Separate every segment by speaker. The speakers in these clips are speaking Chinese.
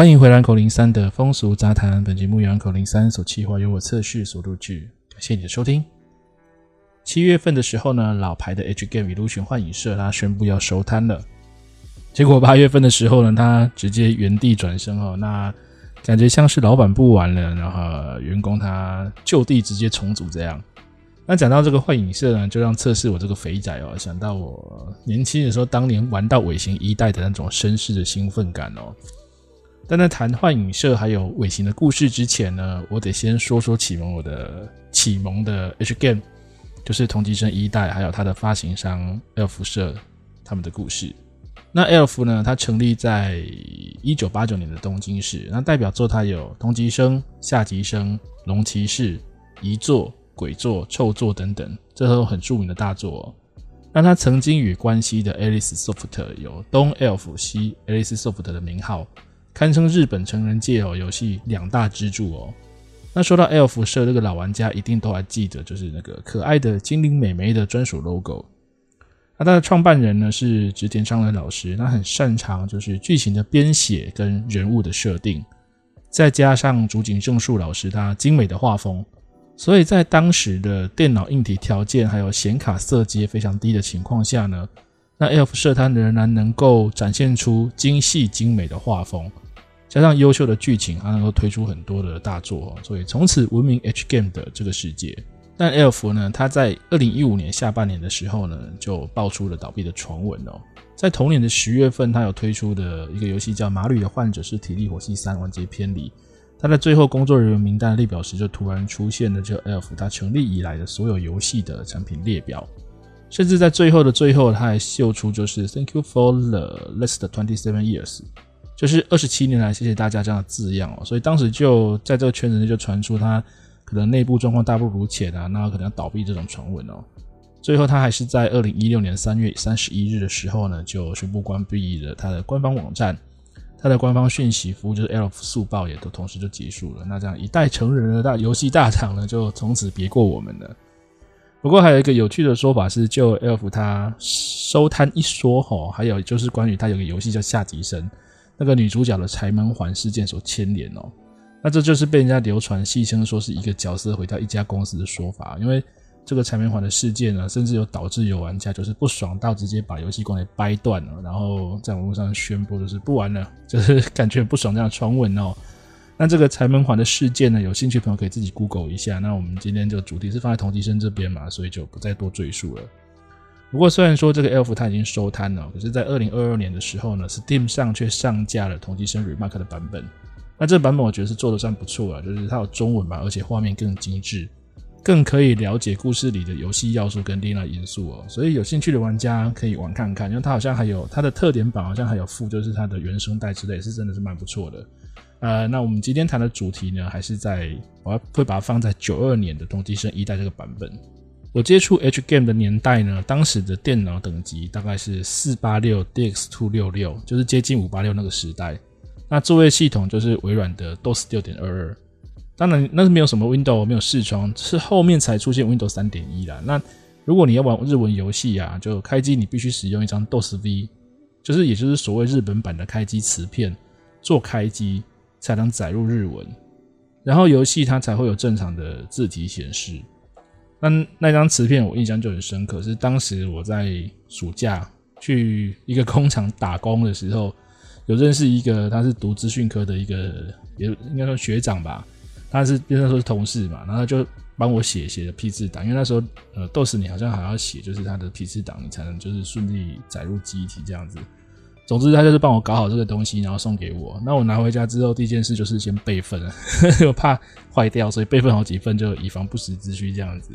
Speaker 1: 欢迎回来，Uncle03 的风俗杂谈。本节目由 Uncle03 所企划，由我测试所录制。感谢你的收听。七月份的时候呢，老牌的 H Game Illusion 幻影社，他宣布要收摊了。结果八月份的时候呢，他直接原地转身哦，那感觉像是老板不玩了，然后员工他就地直接重组这样。那讲到这个幻影社呢，就让测试我这个肥仔哦，想到我年轻的时候，当年玩到尾行一代的那种绅士的兴奋感哦。但在谈幻影社还有尾行的故事之前呢，我得先说说启蒙我的启蒙的 H Game，就是同级生一代，还有它的发行商 Elf 社他们的故事。那 Elf 呢，它成立在一九八九年的东京市，那代表作它有同级生、下级生、龙骑士、遗作、鬼作、臭作等等，这都很著名的大作。那它曾经与关西的 Alice Soft 有东 Elf 西 Alice Soft 的名号。堪称日本成人界哦游戏两大支柱哦。那说到 Elf 社，这个老玩家一定都还记得，就是那个可爱的精灵美眉的专属 logo。那它的创办人呢是植田昌来老师，他很擅长就是剧情的编写跟人物的设定，再加上竹井正树老师他精美的画风，所以在当时的电脑硬体条件还有显卡色阶非常低的情况下呢，那 Elf 社它仍然能够展现出精细精美的画风。加上优秀的剧情，它能够推出很多的大作，所以从此闻名 H Game 的这个世界。但 Elf 呢，它在二零一五年下半年的时候呢，就爆出了倒闭的传闻哦。在同年的十月份，它有推出的一个游戏叫《马吕的患者是体力火系三》完结篇里，它在最后工作人员名单列表时，就突然出现了这 Elf 它成立以来的所有游戏的产品列表，甚至在最后的最后，它还秀出就是 Thank you for the last twenty seven years。就是二十七年来，谢谢大家这样的字样哦，所以当时就在这个圈子内就传出他可能内部状况大不如前啊，那可能要倒闭这种传闻哦。最后他还是在二零一六年三月三十一日的时候呢，就宣布关闭了他的官方网站，他的官方讯息服务就是 Elf 速报也都同时就结束了。那这样一代成人的大游戏大厂呢，就从此别过我们了。不过还有一个有趣的说法是，就 Elf 他收摊一说吼，还有就是关于他有个游戏叫下级生。那个女主角的柴门环事件所牵连哦，那这就是被人家流传戏称说是一个角色回到一家公司的说法，因为这个柴门环的事件呢，甚至有导致有玩家就是不爽到直接把游戏光给掰断了，然后在网络上宣布就是不玩了，就是感觉不爽这样传闻哦。那这个柴门环的事件呢，有兴趣的朋友可以自己 Google 一下。那我们今天这个主题是放在同级生这边嘛，所以就不再多赘述了。不过，虽然说这个 Elf 它已经收摊了，可是，在二零二二年的时候呢，Steam 上却上架了同级生 Remark 的版本。那这个版本我觉得是做的算不错了，就是它有中文版，而且画面更精致，更可以了解故事里的游戏要素跟恋爱因素哦。所以有兴趣的玩家可以玩看看，因为它好像还有它的特点版，好像还有附就是它的原声带之类，是真的是蛮不错的。呃，那我们今天谈的主题呢，还是在我要会把它放在九二年的同级生一代这个版本。我接触 H Game 的年代呢，当时的电脑等级大概是四八六 DX 二六六，就是接近五八六那个时代。那作业系统就是微软的 DOS 六点二二。当然那是没有什么 Windows，没有视窗，是后面才出现 Windows 三点一啦。那如果你要玩日文游戏啊，就开机你必须使用一张 DOS V，就是也就是所谓日本版的开机磁片做开机，才能载入日文，然后游戏它才会有正常的字体显示。那那张磁片我印象就很深刻，是当时我在暑假去一个工厂打工的时候，有认识一个他是读资讯科的一个，也应该说学长吧，他是变成说是同事嘛，然后就帮我写写的批次档，因为那时候呃，DOS 你好像还要写，就是他的批次档，你才能就是顺利载入记忆体这样子。总之，他就是帮我搞好这个东西，然后送给我。那我拿回家之后，第一件事就是先备份，我怕坏掉，所以备份好几份，就以防不时之需这样子。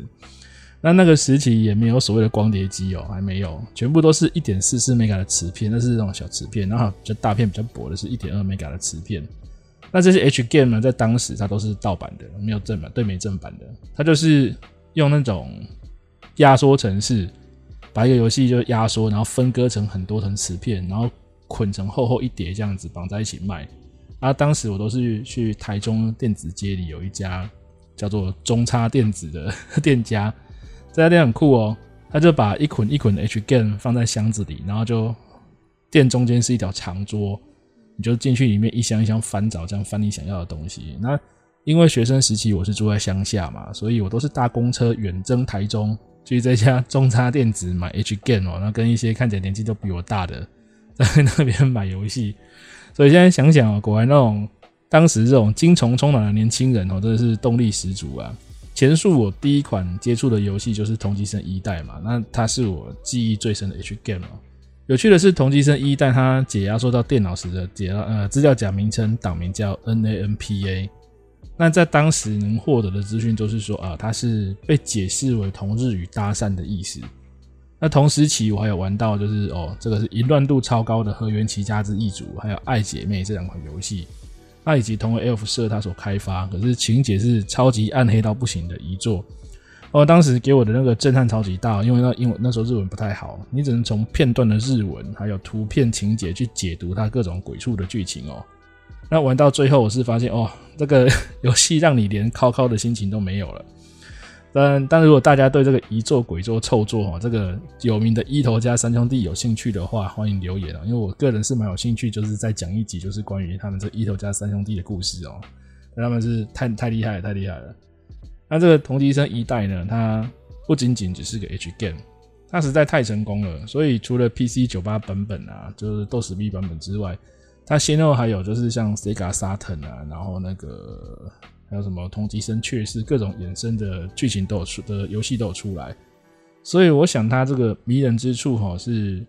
Speaker 1: 那那个时期也没有所谓的光碟机哦，还没有，全部都是一点四四 m 的磁片，那是这种小磁片。然后比较大片、比较薄的是一点二 m 的磁片。那这些 H game 呢，在当时它都是盗版的，没有正版，对，没正版的。它就是用那种压缩程式，把一个游戏就压缩，然后分割成很多层磁片，然后。捆成厚厚一叠这样子绑在一起卖，啊，当时我都是去台中电子街里有一家叫做中差电子的 店家，这家店很酷哦，他就把一捆一捆的 H game 放在箱子里，然后就店中间是一条长桌，你就进去里面一箱一箱翻找，这样翻你想要的东西。那因为学生时期我是住在乡下嘛，所以我都是搭公车远征台中，去这家 中差电子买 H Game 哦，那跟一些看起来年纪都比我大的在 那边买游戏。所以现在想想哦，果然那种当时这种精虫冲脑的年轻人哦，真的是动力十足啊。前述我第一款接触的游戏就是《同级生一代》嘛，那它是我记忆最深的 H game 哦。有趣的是，《同级生一代》它解压缩到电脑时的解呃资料夹名称档名叫 NAMPA，那在当时能获得的资讯都是说啊，它是被解释为同日语搭讪的意思。那同时期我还有玩到就是哦，这个是淫乱度超高的《河原齐家之异族》，还有《爱姐妹》这两款游戏。那以及同为 Elf 社他所开发，可是情节是超级暗黑到不行的遗作。哦，当时给我的那个震撼超级大，因为那英文那时候日文不太好，你只能从片段的日文还有图片情节去解读它各种鬼畜的剧情哦。那玩到最后，我是发现哦，这个 游戏让你连靠靠的心情都没有了。但但如果大家对这个一作、鬼作、臭作哈，这个有名的伊头家三兄弟有兴趣的话，欢迎留言啊！因为我个人是蛮有兴趣，就是再讲一集，就是关于他们这伊头家三兄弟的故事哦。他们是太太厉害，太厉害了。那这个同级生一代呢，它不仅仅只是个 H game，它实在太成功了。所以除了 PC 九八版本啊，就是 DOSBI 版本之外，它先后还有就是像 Sega Saturn 啊，然后那个。还有什么同级生却是各种衍生的剧情都有出的游戏都有出来，所以我想它这个迷人之处哈是，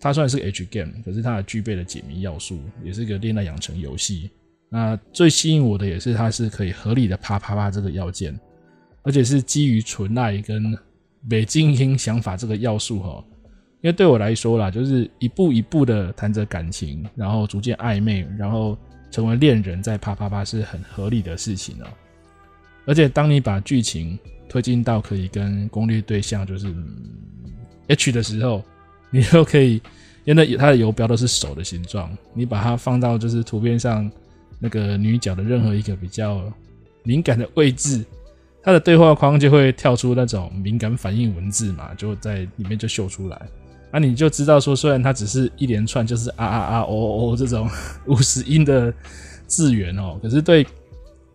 Speaker 1: 它虽然是个 H game，可是它具备了解谜要素，也是个恋爱养成游戏。那最吸引我的也是它是可以合理的啪啪啪这个要件，而且是基于纯爱跟北京音想法这个要素哈。因为对我来说啦，就是一步一步的谈着感情，然后逐渐暧昧，然后。成为恋人在啪啪啪是很合理的事情哦，而且当你把剧情推进到可以跟攻略对象就是 H 的时候，你就可以，因为它的游标都是手的形状，你把它放到就是图片上那个女角的任何一个比较敏感的位置，它的对话框就会跳出那种敏感反应文字嘛，就在里面就秀出来。那、你就知道说，虽然它只是一连串就是啊啊啊哦哦这种 五十音的字源哦，可是对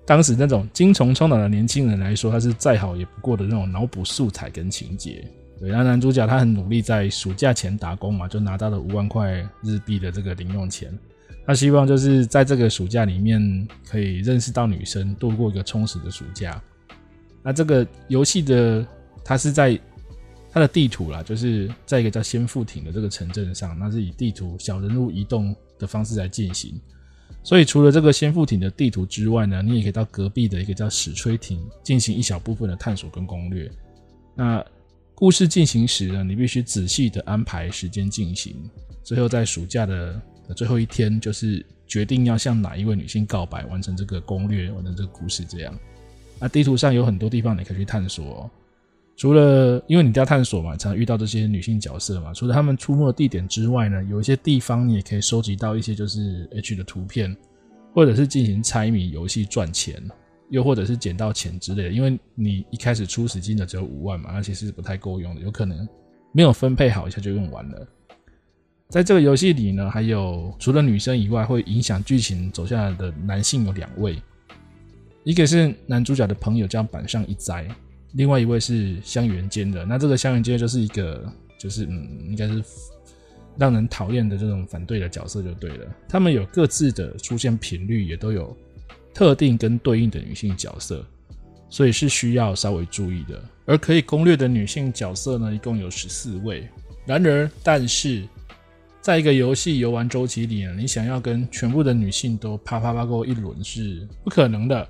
Speaker 1: 当时那种精虫冲脑的年轻人来说，它是再好也不过的那种脑补素材跟情节。对，那男主角他很努力在暑假前打工嘛，就拿到了五万块日币的这个零用钱。他希望就是在这个暑假里面可以认识到女生，度过一个充实的暑假。那这个游戏的它是在。它的地图啦，就是在一个叫仙富町的这个城镇上，那是以地图小人物移动的方式来进行。所以除了这个仙富町的地图之外呢，你也可以到隔壁的一个叫矢吹町进行一小部分的探索跟攻略。那故事进行时呢，你必须仔细的安排时间进行。最后在暑假的最后一天，就是决定要向哪一位女性告白，完成这个攻略，完成这个故事这样。那地图上有很多地方你可以去探索。除了因为你要探索嘛，常遇到这些女性角色嘛。除了他们出没的地点之外呢，有一些地方你也可以收集到一些就是 H 的图片，或者是进行猜谜游戏赚钱，又或者是捡到钱之类的。因为你一开始初始金额只有五万嘛，那其实是不太够用的，有可能没有分配好一下就用完了。在这个游戏里呢，还有除了女生以外会影响剧情走下来的男性有两位，一个是男主角的朋友叫板上一哉。另外一位是香原间的，那这个香原间就是一个，就是嗯，应该是让人讨厌的这种反对的角色就对了。他们有各自的出现频率，也都有特定跟对应的女性角色，所以是需要稍微注意的。而可以攻略的女性角色呢，一共有十四位。然而，但是在一个游戏游玩周期里呢，你想要跟全部的女性都啪啪啪过一轮是不可能的。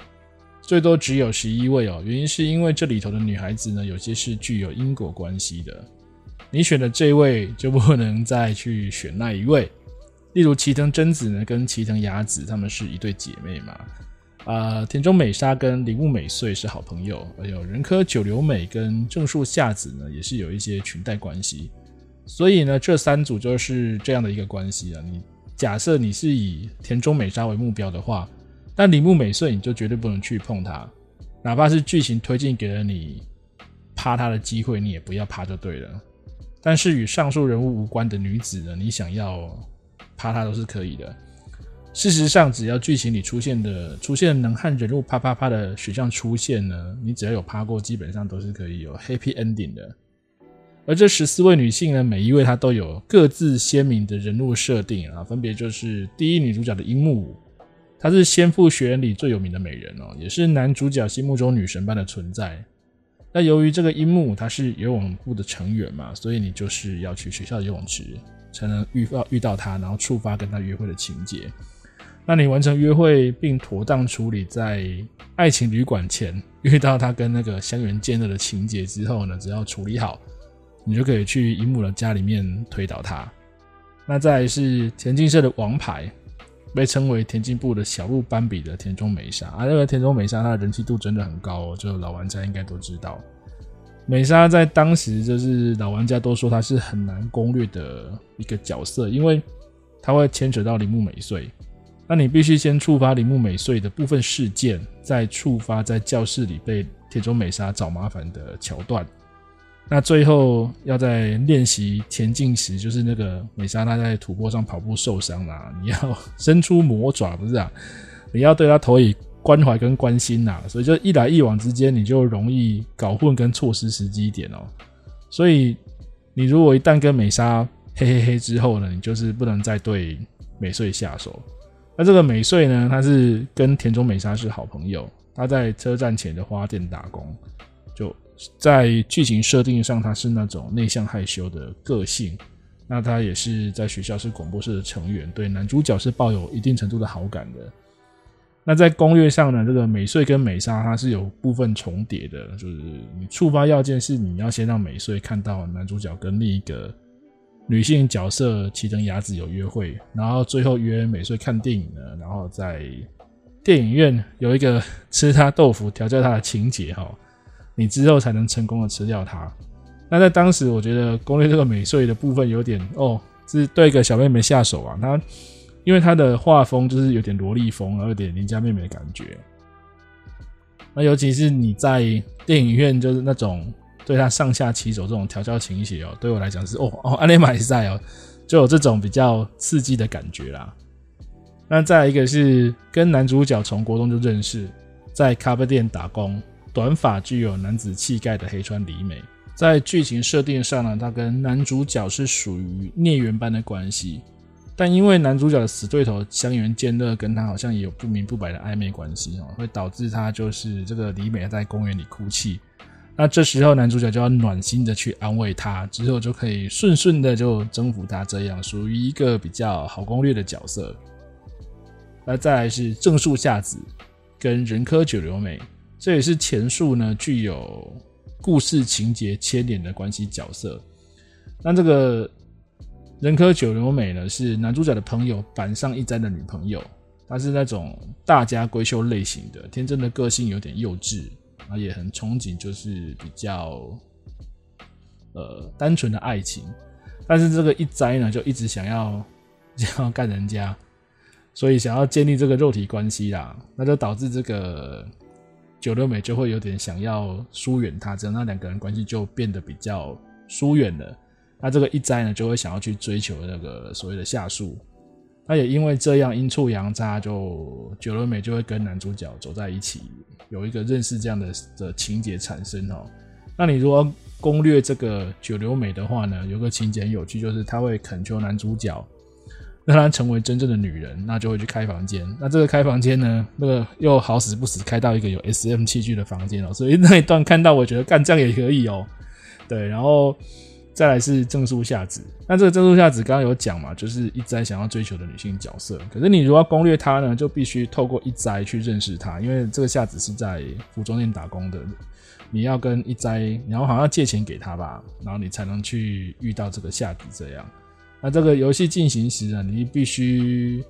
Speaker 1: 最多只有十一位哦，原因是因为这里头的女孩子呢，有些是具有因果关系的。你选的这位就不能再去选那一位。例如齐藤真子呢，跟齐藤雅子她们是一对姐妹嘛。啊、田中美沙跟铃木美穗是好朋友，还有人科久留美跟正树夏子呢，也是有一些裙带关系。所以呢，这三组就是这样的一个关系啊。你假设你是以田中美沙为目标的话。但铃木美穗，你就绝对不能去碰她，哪怕是剧情推进给了你趴她的机会，你也不要趴就对了。但是与上述人物无关的女子呢，你想要趴她都是可以的。事实上，只要剧情里出现的出现能和人物啪啪啪的选项出现呢，你只要有趴过，基本上都是可以有 happy ending 的。而这十四位女性呢，每一位她都有各自鲜明的人物设定啊，分别就是第一女主角的樱木，她是仙赋学园里最有名的美人哦，也是男主角心目中女神般的存在。那由于这个樱木她是游泳部的成员嘛，所以你就是要去学校游泳池才能遇到遇到她，然后触发跟她约会的情节。那你完成约会并妥当处理在爱情旅馆前遇到他跟那个香原健二的情节之后呢，只要处理好，你就可以去樱木的家里面推倒他。那再是田径社的王牌，被称为田径部的小鹿斑比的田中美沙啊，那个田中美沙她的人气度真的很高哦，就老玩家应该都知道。美沙在当时就是老玩家都说她是很难攻略的一个角色，因为她会牵扯到铃木美穗。那你必须先触发铃木美穗的部分事件，再触发在教室里被田中美沙找麻烦的桥段。那最后要在练习田径时，就是那个美沙她在土坡上跑步受伤啦，你要伸出魔爪，不是啊？你要对她投以关怀跟关心呐。所以就一来一往之间，你就容易搞混跟错失时机点哦。所以你如果一旦跟美沙嘿嘿嘿之后呢，你就是不能再对美穗下手。那这个美穗呢，她是跟田中美沙是好朋友。她在车站前的花店打工，就在剧情设定上，他是那种内向害羞的个性。那他也是在学校是广播社的成员，对男主角是抱有一定程度的好感的。那在攻略上呢，这个美穗跟美沙它是有部分重叠的，就是你触发要件是你要先让美穗看到男主角跟另一个。女性角色齐藤雅子有约会，然后最后约美穗看电影呢，然后在电影院有一个吃她豆腐调教她的情节哈，你之后才能成功的吃掉它。那在当时，我觉得攻略这个美穗的部分有点哦，是对一个小妹妹下手啊。她因为她的画风就是有点萝莉风，有点邻家妹妹的感觉。那尤其是你在电影院，就是那种。对他上下其手这种调教情节哦，对我来讲是哦哦，安内马赛哦，就有这种比较刺激的感觉啦。那再来一个是跟男主角从国中就认识，在咖啡店打工，短发具有男子气概的黑川里美，在剧情设定上呢，他跟男主角是属于孽缘般的关系，但因为男主角的死对头香原健二跟他好像也有不明不白的暧昧关系哦，会导致他就是这个里美在公园里哭泣。那这时候男主角就要暖心的去安慰她，之后就可以顺顺的就征服她，这样属于一个比较好攻略的角色。那再来是正树夏子跟人科九流美，这也是前述呢具有故事情节牵连的关系角色。那这个人科九流美呢是男主角的朋友板上一斋的女朋友，她是那种大家闺秀类型的，天真的个性有点幼稚。啊，也很憧憬，就是比较呃单纯的爱情，但是这个一哉呢，就一直想要想要干人家，所以想要建立这个肉体关系啦，那就导致这个九流美就会有点想要疏远他，这样那两个人关系就变得比较疏远了。那这个一哉呢，就会想要去追求那个所谓的下树。那也因为这样阴错阳差，就九流美就会跟男主角走在一起，有一个认识这样的的情节产生哦。那你如果攻略这个九流美的话呢，有个情节很有趣，就是他会恳求男主角让他成为真正的女人，那就会去开房间。那这个开房间呢，那个又好死不死开到一个有 SM 器具的房间哦，所以那一段看到我觉得干这样也可以哦。对，然后。再来是正树夏子，那这个正树夏子刚刚有讲嘛，就是一哉想要追求的女性角色。可是你如果要攻略她呢，就必须透过一哉去认识她，因为这个夏子是在服装店打工的，你要跟一哉，然后好像借钱给他吧，然后你才能去遇到这个夏子这样。那这个游戏进行时呢，你必须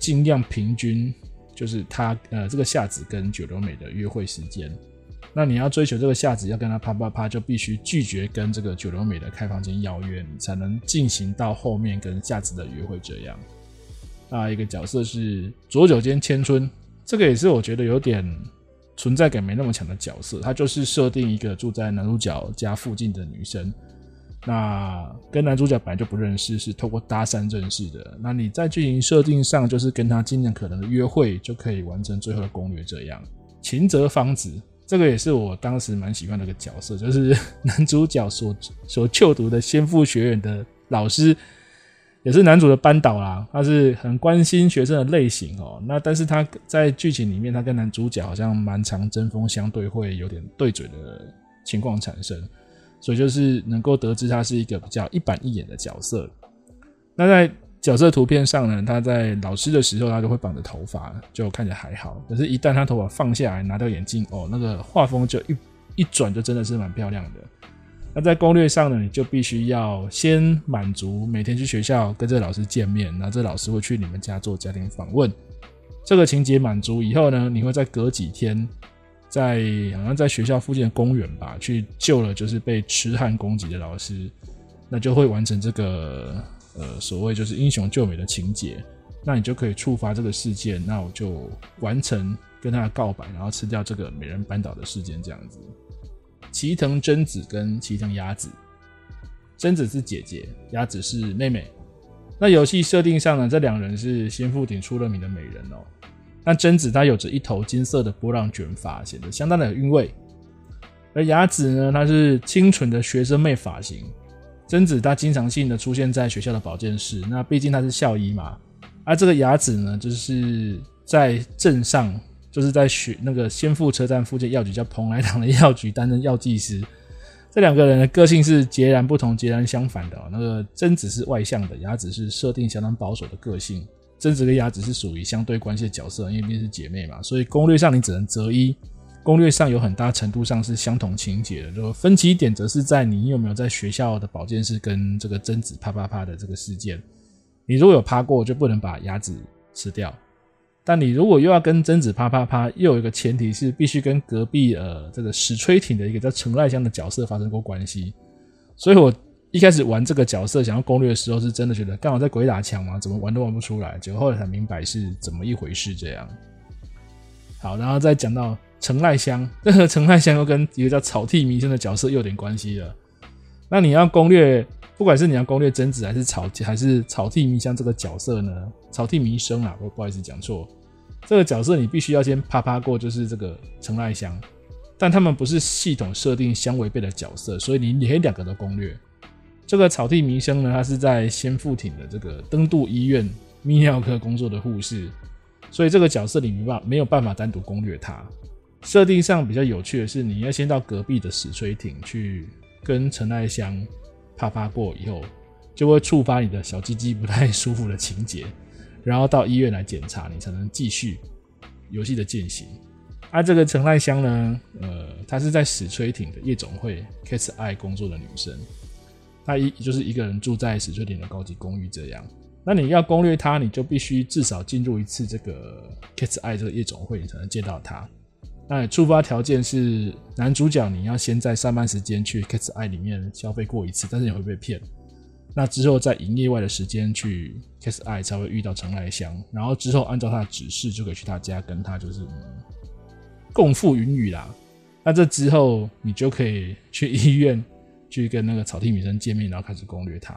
Speaker 1: 尽量平均，就是他呃这个夏子跟九流美的约会时间。那你要追求这个夏子，要跟他啪啪啪，就必须拒绝跟这个九流美的开房间邀约，你才能进行到后面跟夏子的约会。这样，那一个角色是佐久间千春，这个也是我觉得有点存在感没那么强的角色。他就是设定一个住在男主角家附近的女生，那跟男主角本来就不认识，是透过搭讪认识的。那你在剧情设定上，就是跟他尽量可能的约会，就可以完成最后的攻略。这样，秦泽芳子这个也是我当时蛮喜欢的一个角色，就是 男主角所所就读的仙阜学院的老师，也是男主的班导啦。他是很关心学生的类型哦。那但是他在剧情里面，他跟男主角好像蛮常针锋相对，会有点对嘴的情况产生。所以就是能够得知他是一个比较一板一眼的角色。那在角色图片上呢，他在老师的时候，他就会绑着头发，就看起来还好。可是，一旦他头发放下来，拿掉眼镜，哦，那个画风就一一转，就真的是蛮漂亮的。那在攻略上呢，你就必须要先满足每天去学校跟这个老师见面，然后这老师会去你们家做家庭访问。这个情节满足以后呢，你会再隔几天。在好像在学校附近的公园吧，去救了就是被痴汉攻击的老师，那就会完成这个呃所谓就是英雄救美的情节，那你就可以触发这个事件，那我就完成跟他的告白，然后吃掉这个美人扳倒的事件这样子。齐藤真子跟齐藤雅子，真子是姐姐，雅子是妹妹。那游戏设定上呢，这两人是仙阜町出了名的美人哦。那贞子她有着一头金色的波浪卷发，显得相当的有韵味。而雅子呢，她是清纯的学生妹发型。贞子她经常性的出现在学校的保健室，那毕竟她是校医嘛。而这个雅子呢，就是在镇上，就是在学那个仙阜车站附近药局叫蓬莱堂的药局担任药剂师。这两个人的个性是截然不同、截然相反的。那个贞子是外向的，雅子是设定相当保守的个性。贞子跟雅子是属于相对关系的角色，因为毕竟是姐妹嘛，所以攻略上你只能择一。攻略上有很大程度上是相同情节的，就分歧点则是在你有没有在学校的保健室跟这个贞子啪啪啪的这个事件。你如果有啪过，就不能把雅子吃掉。但你如果又要跟贞子啪啪啪，又有一个前提是必须跟隔壁呃这个石吹町的一个叫成濑香的角色发生过关系。所以我。一开始玩这个角色想要攻略的时候，是真的觉得刚好在鬼打墙嘛，怎么玩都玩不出来。结果后来才明白是怎么一回事。这样，好，然后再讲到成赖香，这个成赖香又跟 一个叫草剃弥生的角色又有点关系了。那你要攻略，不管是你要攻略贞子还是草还是草剃弥香这个角色呢？草剃弥生啊，不不好意思讲错，这个角色你必须要先啪啪过，就是这个成赖香，但他们不是系统设定相违背的角色，所以你你可以两个都攻略。这个草地弥生呢，他是在仙富町的这个登渡医院泌尿科工作的护士，所以这个角色你没办没有办法单独攻略他。设定上比较有趣的是，你要先到隔壁的矢吹町去跟陈爱香啪啪过以后，就会触发你的小鸡鸡不太舒服的情节，然后到医院来检查，你才能继续游戏的进行。而、这个陈爱香呢，呃，她是在矢吹町的夜总会 Kiss I 工作的女生。他一就是一个人住在矢吹町的高级公寓这样，那你要攻略他，你就必须至少进入一次这个 Cat's Eye 这个夜总会，你才能见到他。那触发条件是男主角你要先在上班时间去 Cat's Eye 里面消费过一次，但是你会被骗。那之后在营业外的时间去 Cat's Eye 才会遇到成濑香，然后之后按照他的指示就可以去他家跟他就是、共赴云雨啦。那这之后你就可以去医院。去跟那个草剃女生见面，然后开始攻略他。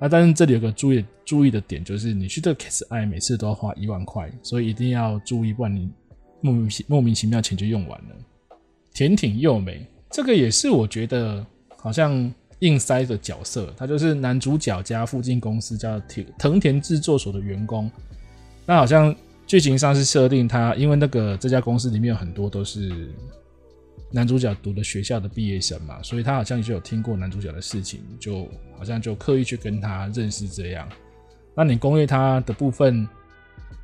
Speaker 1: 那但是这里有个注意注意的点，就是你去这个 case 爱每次都要花一万块，所以一定要注意，不然你莫名其莫名其妙钱就用完了。田町佑美，这个也是我觉得好像硬塞的角色，他就是男主角家附近公司叫田藤田制作所的员工。那好像剧情上是设定他，因为那个这家公司里面有很多都是。男主角读的学校的毕业生嘛，所以他好像就有听过男主角的事情，就好像就刻意去跟他认识这样。那你攻略他的部分，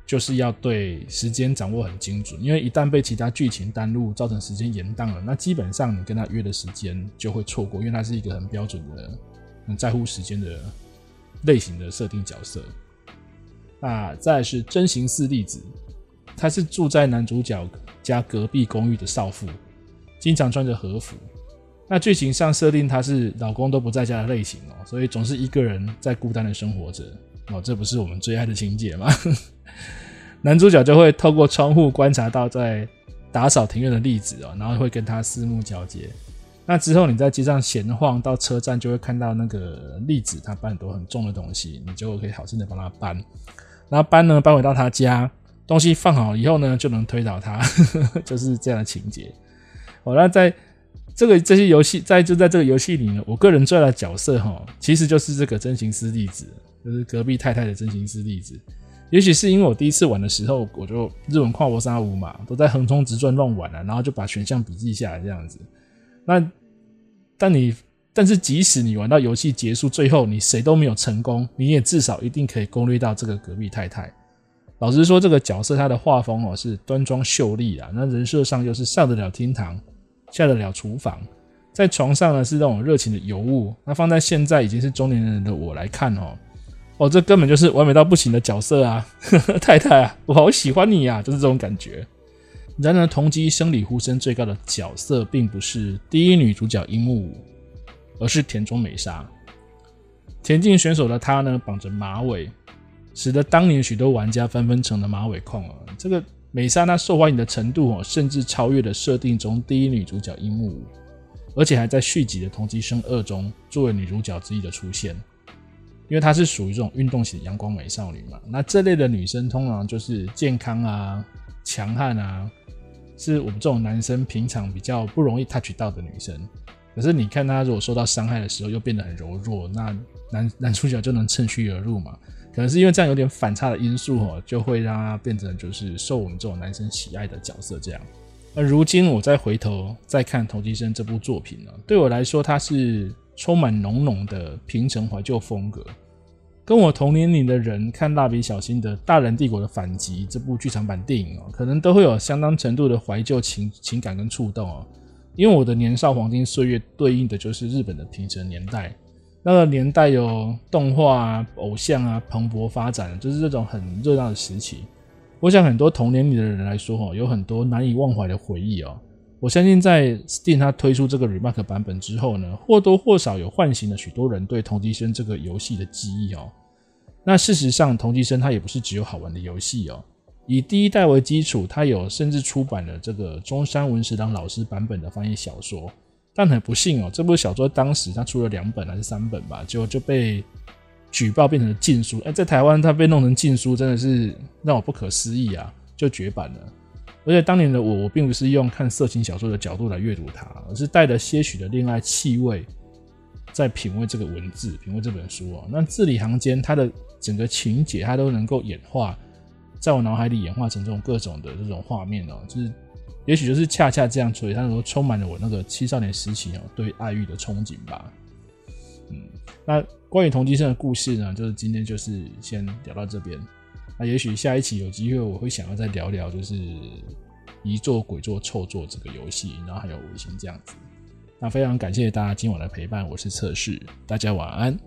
Speaker 1: 就是要对时间掌握很精准，因为一旦被其他剧情耽误，造成时间延宕了，那基本上你跟他约的时间就会错过，因为他是一个很标准的、很在乎时间的类型的设定角色。那再是真行寺丽子，她是住在男主角家隔壁公寓的少妇。经常穿着和服，那剧情上设定她是老公都不在家的类型哦，所以总是一个人在孤单的生活着哦，这不是我们最爱的情节吗？男主角就会透过窗户观察到在打扫庭院的丽子哦，然后会跟她四目交接。那之后你在街上闲晃，到车站就会看到那个栗子，他搬很多很重的东西，你就可以好心的帮他搬。然后搬呢，搬回到他家，东西放好以后呢，就能推倒他，就是这样的情节。好，那在这个这些游戏，在就在这个游戏里呢，我个人最爱的角色哈，其实就是这个真行师弟子，就是隔壁太太的真行师弟子。也许是因为我第一次玩的时候，我就日文跨国沙五嘛，都在横冲直撞乱玩了，然后就把选项笔记下来这样子。那但你但是即使你玩到游戏结束，最后你谁都没有成功，你也至少一定可以攻略到这个隔壁太太。老实说，这个角色他的画风哦是端庄秀丽啊，那人设上又是上得了厅堂，下得了厨房，在床上呢是那种热情的尤物。那放在现在已经是中年人的我来看哦。哦，这根本就是完美到不行的角色啊！呵呵，太太啊，我好喜欢你呀，啊，就是这种感觉。然而，同级生理呼声最高的角色并不是第一女主角樱木舞，而是田中美沙。田径选手的她呢，绑着马尾，使得当年许多玩家纷纷成了马尾控啊。这个美沙那受欢迎的程度哦，甚至超越了设定中第一女主角樱木舞，而且还在续集的同级生二中作为女主角之一的出现。因为她是属于这种运动型阳光美少女嘛，那这类的女生通常就是健康啊、强悍啊，是我们这种男生平常比较不容易 touch 到的女生。可是你看她如果受到伤害的时候，又变得很柔弱，那男男主角就能趁虚而入嘛。可能是因为这样有点反差的因素哦，就会让它变成就是受我们这种男生喜爱的角色这样。而如今我再回头再看《同级生》这部作品呢，对我来说它是充满浓浓的平成怀旧风格。跟我同年龄的人看《蜡笔小新》的《大人帝国的反击》这部剧场版电影哦，可能都会有相当程度的怀旧情情感跟触动哦。因为我的年少黄金岁月对应的就是日本的平成年代，那个年代有动画啊、偶像啊蓬勃发展，就是这种很热闹的时期。我想很多童年里的人来说哦，有很多难以忘怀的回忆哦。我相信在 Steam 它推出这个 Remark 版本之后呢，或多或少有唤醒了许多人对同级生这个游戏的记忆哦。那事实上，同级生它也不是只有好玩的游戏哦。以第一代为基础，它有甚至出版了这个中山文史郎老师版本的翻译小说。但很不幸哦，这部小说当时它出了两本还是三本吧，就就被举报变成了禁书。哎，在台湾它被弄成禁书，真的是让我不可思议啊！就绝版了。而且当年的我，我并不是用看色情小说的角度来阅读它，而是带着些许的恋爱气味，在品味这个文字，品味这本书哦。那字里行间，它的整个情节，它都能够演化，在我脑海里演化成这种各种的这种画面哦。就是，也许就是恰恰这样，所以它能够充满了我那个青少年时期哦对爱欲的憧憬吧。嗯，那关于同级生的故事呢，就是今天就是先聊到这边。那也许下一期有机会，我会想要再聊聊，就是遗作、鬼作、臭作这个游戏，然后还有五行这样子。那非常感谢大家今晚的陪伴，我是测试，大家晚安。